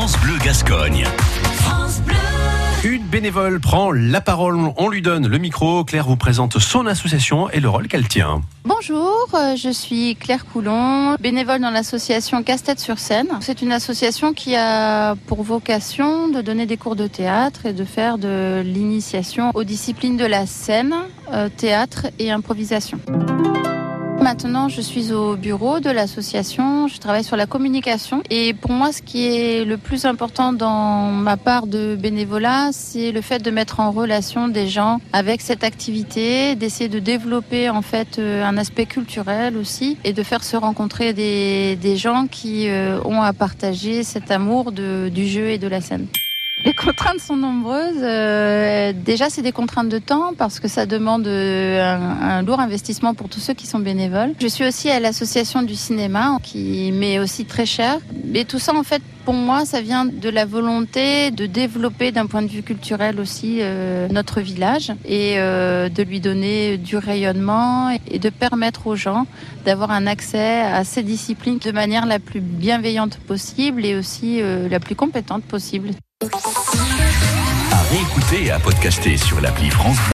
France Bleu Gascogne. Une bénévole prend la parole, on lui donne le micro. Claire vous présente son association et le rôle qu'elle tient. Bonjour, euh, je suis Claire Coulon, bénévole dans l'association Casse-Tête sur scène. C'est une association qui a pour vocation de donner des cours de théâtre et de faire de l'initiation aux disciplines de la scène, euh, théâtre et improvisation. Maintenant, je suis au bureau de l'association, je travaille sur la communication et pour moi, ce qui est le plus important dans ma part de bénévolat, c'est le fait de mettre en relation des gens avec cette activité, d'essayer de développer en fait euh, un aspect culturel aussi et de faire se rencontrer des, gens qui euh, ont à partager cet amour du jeu et de la scène. Les contraintes sont nombreuses. Euh, déjà, c'est des contraintes de temps parce que ça demande euh, un, lourd investissement pour tous ceux qui sont bénévoles. Je suis aussi à l'association du cinéma qui m'est aussi très cher. Mais tout ça, en fait, pour moi, ça vient de la volonté de développer d'un point de vue culturel aussi euh, notre village et euh, de lui donner du rayonnement et de permettre aux gens d'avoir un accès à ces disciplines de manière la plus bienveillante possible et aussi euh, la plus compétente possible. À réécouter et à podcaster sur l'appli France.